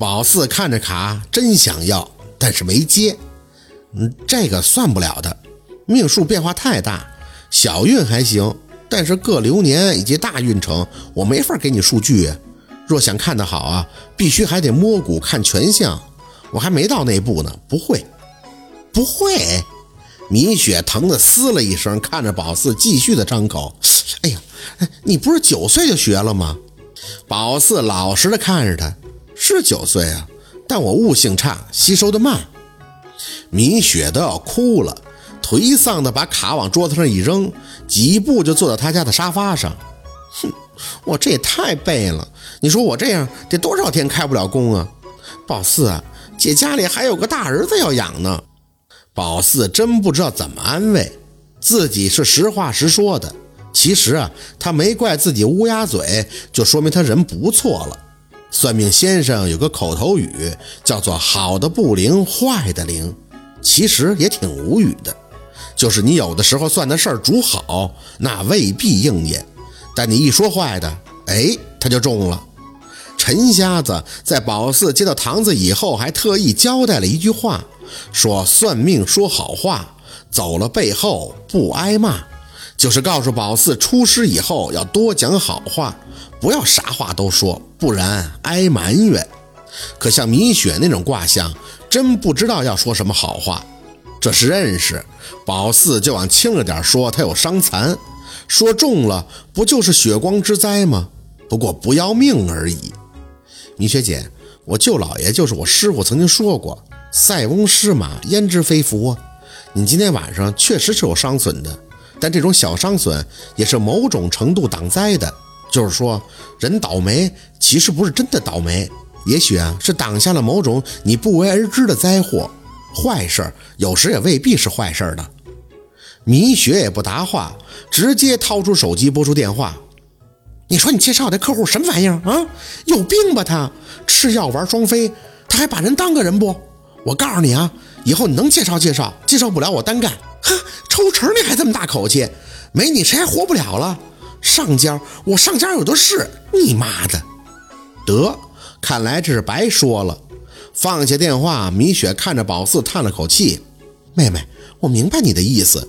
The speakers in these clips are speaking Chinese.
宝四看着卡，真想要，但是没接。嗯，这个算不了的，命数变化太大，小运还行，但是各流年以及大运程，我没法给你数据。若想看得好啊，必须还得摸骨看全相。我还没到那步呢，不会，不会。米雪疼得嘶了一声，看着宝四继续的张口。哎呀，你不是九岁就学了吗？宝四老实的看着他，是九岁啊，但我悟性差，吸收的慢。米雪都要哭了，颓丧的把卡往桌子上一扔，几步就坐到他家的沙发上。哼，我这也太背了。你说我这样得多少天开不了工啊？宝四啊，姐家里还有个大儿子要养呢。宝四真不知道怎么安慰自己，是实话实说的。其实啊，他没怪自己乌鸦嘴，就说明他人不错了。算命先生有个口头语，叫做“好的不灵，坏的灵”，其实也挺无语的。就是你有的时候算的事儿主好，那未必应验；但你一说坏的，哎，他就中了。陈瞎子在宝四接到堂子以后，还特意交代了一句话，说算命说好话，走了背后不挨骂。就是告诉宝四出师以后要多讲好话，不要啥话都说，不然挨埋怨。可像米雪那种卦象，真不知道要说什么好话。这是认识，宝四就往轻了点说，他有伤残；说重了，不就是血光之灾吗？不过不要命而已。米雪姐，我舅老爷就是我师傅曾经说过，塞翁失马焉知非福啊！你今天晚上确实是有伤损的。但这种小伤损也是某种程度挡灾的，就是说，人倒霉其实不是真的倒霉，也许啊是挡下了某种你不为而知的灾祸。坏事有时也未必是坏事的。米雪也不答话，直接掏出手机拨出电话。你说你介绍的客户什么玩意儿啊？有病吧他？吃药玩双飞，他还把人当个人不？我告诉你啊，以后你能介绍介绍，介绍不了我单干。哼，抽成你还这么大口气，没你谁还活不了了？上家我上家有的是，你妈的！得，看来这是白说了。放下电话，米雪看着宝四叹了口气：“妹妹，我明白你的意思，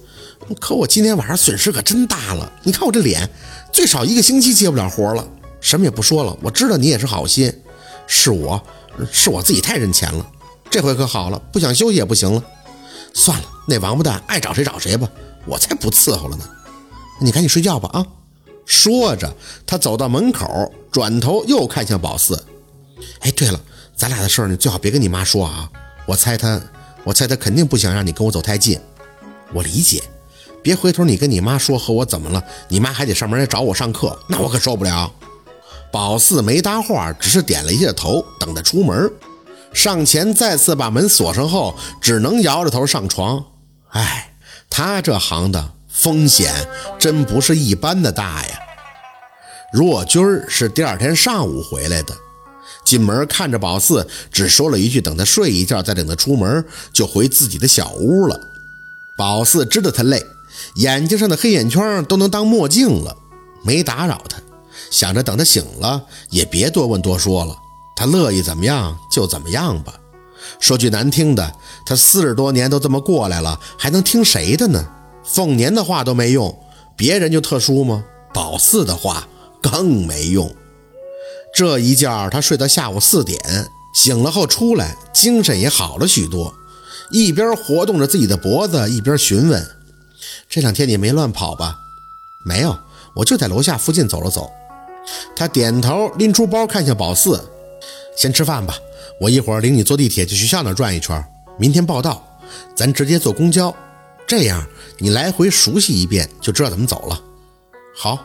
可我今天晚上损失可真大了。你看我这脸，最少一个星期接不了活了。什么也不说了，我知道你也是好心，是我是我自己太认钱了。这回可好了，不想休息也不行了。”算了，那王八蛋爱找谁找谁吧，我才不伺候了呢。你赶紧睡觉吧啊！说着，他走到门口，转头又看向宝四。哎，对了，咱俩的事儿你最好别跟你妈说啊。我猜他，我猜他肯定不想让你跟我走太近。我理解，别回头你跟你妈说和我怎么了，你妈还得上门来找我上课，那我可受不了。宝四没搭话，只是点了一下头，等他出门。上前再次把门锁上后，只能摇着头上床。哎，他这行的风险真不是一般的大呀。若君儿是第二天上午回来的，进门看着宝四，只说了一句：“等他睡一觉，再领他出门。”就回自己的小屋了。宝四知道他累，眼睛上的黑眼圈都能当墨镜了，没打扰他，想着等他醒了也别多问多说了。他乐意怎么样就怎么样吧。说句难听的，他四十多年都这么过来了，还能听谁的呢？凤年的话都没用，别人就特殊吗？宝四的话更没用。这一觉他睡到下午四点，醒了后出来，精神也好了许多，一边活动着自己的脖子，一边询问：“这两天你没乱跑吧？”“没有，我就在楼下附近走了走。”他点头，拎出包看向宝四。先吃饭吧，我一会儿领你坐地铁去学校那转一圈。明天报道，咱直接坐公交，这样你来回熟悉一遍，就知道怎么走了。好，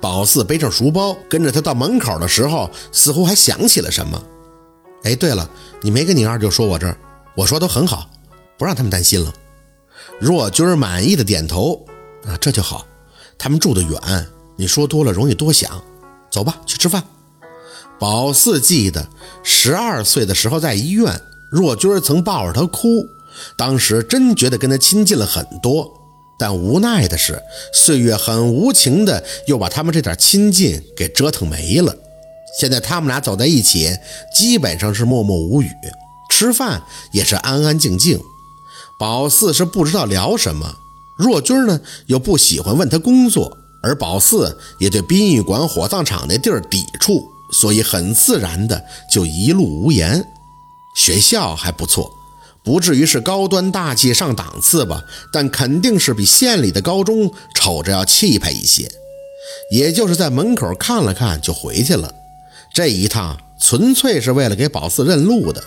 宝四背上书包，跟着他到门口的时候，似乎还想起了什么。哎，对了，你没跟你二舅说我这儿，我说都很好，不让他们担心了。若君满意的点头，啊，这就好。他们住得远，你说多了容易多想。走吧，去吃饭。宝四记得十二岁的时候在医院，若君曾抱着他哭，当时真觉得跟他亲近了很多。但无奈的是，岁月很无情的又把他们这点亲近给折腾没了。现在他们俩走在一起，基本上是默默无语，吃饭也是安安静静。宝四是不知道聊什么，若君呢又不喜欢问他工作，而宝四也对殡仪馆、火葬场那地儿抵触，所以很自然的就一路无言。学校还不错，不至于是高端大气上档次吧，但肯定是比县里的高中瞅着要气派一些。也就是在门口看了看就回去了。这一趟纯粹是为了给宝四认路的，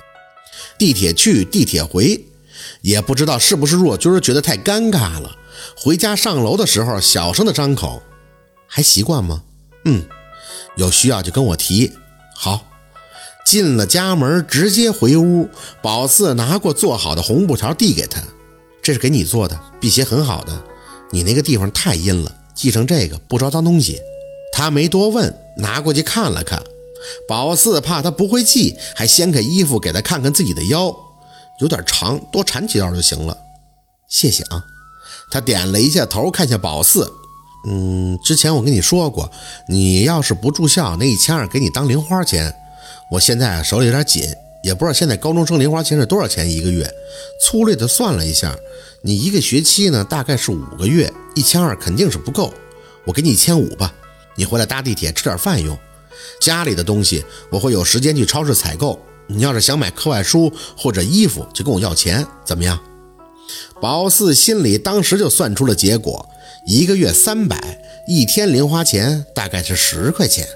地铁去地铁回，也不知道是不是若君觉得太尴尬了。回家上楼的时候，小声的张口：“还习惯吗？”“嗯，有需要就跟我提。”“好。”进了家门，直接回屋。宝四拿过做好的红布条递给他：“这是给你做的，辟邪很好的。你那个地方太阴了，系上这个不招脏东西。”他没多问，拿过去看了看。宝四怕他不会系，还掀开衣服给他看看自己的腰，有点长，多缠几道就行了。谢谢啊。他点了一下头，看向宝四，嗯，之前我跟你说过，你要是不住校，那一千二给你当零花钱。我现在手里有点紧，也不知道现在高中生零花钱是多少钱一个月。粗略的算了一下，你一个学期呢大概是五个月，一千二肯定是不够。我给你一千五吧，你回来搭地铁吃点饭用。家里的东西我会有时间去超市采购。你要是想买课外书或者衣服，就跟我要钱，怎么样？宝四心里当时就算出了结果：一个月三百，一天零花钱大概是十块钱，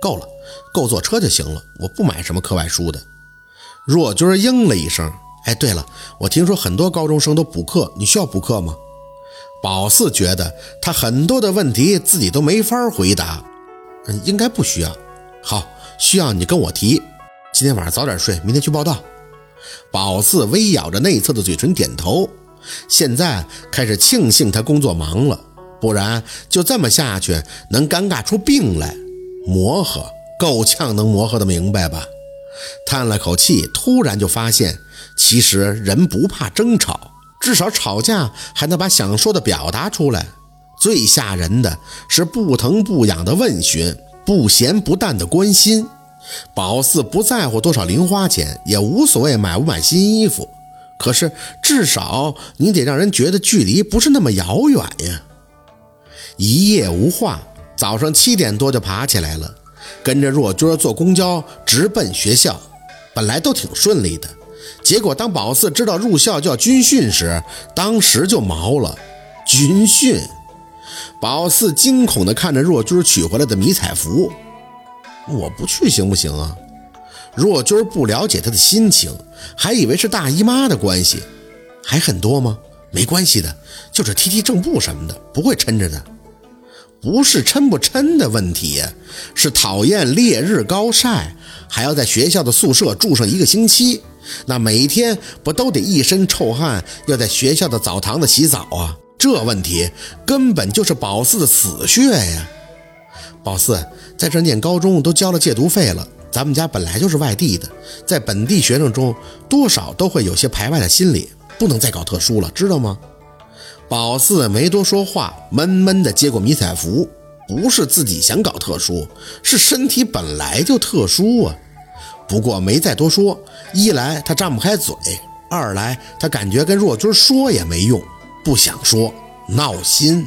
够了，够坐车就行了。我不买什么课外书的。若君应了一声：“哎，对了，我听说很多高中生都补课，你需要补课吗？”宝四觉得他很多的问题自己都没法回答。嗯，应该不需要。好，需要你跟我提。今天晚上早点睡，明天去报道。宝四微咬着内侧的嘴唇点头。现在开始庆幸他工作忙了，不然就这么下去能尴尬出病来。磨合够呛，能磨合的明白吧？叹了口气，突然就发现，其实人不怕争吵，至少吵架还能把想说的表达出来。最吓人的是不疼不痒的问询，不咸不淡的关心。宝四不在乎多少零花钱，也无所谓买不买新衣服。可是至少你得让人觉得距离不是那么遥远呀。一夜无话，早上七点多就爬起来了，跟着若君坐公交直奔学校。本来都挺顺利的，结果当宝四知道入校就要军训时，当时就毛了。军训。宝四惊恐地看着若君取回来的迷彩服，我不去行不行啊？若君不了解他的心情，还以为是大姨妈的关系。还很多吗？没关系的，就是踢踢正步什么的，不会抻着的。不是抻不抻的问题，是讨厌烈日高晒，还要在学校的宿舍住上一个星期，那每一天不都得一身臭汗，要在学校的澡堂子洗澡啊？这问题根本就是宝四的死穴呀！宝四在这念高中都交了戒毒费了，咱们家本来就是外地的，在本地学生中多少都会有些排外的心理，不能再搞特殊了，知道吗？宝四没多说话，闷闷地接过迷彩服。不是自己想搞特殊，是身体本来就特殊啊。不过没再多说，一来他张不开嘴，二来他感觉跟若君说也没用。不想说，闹心。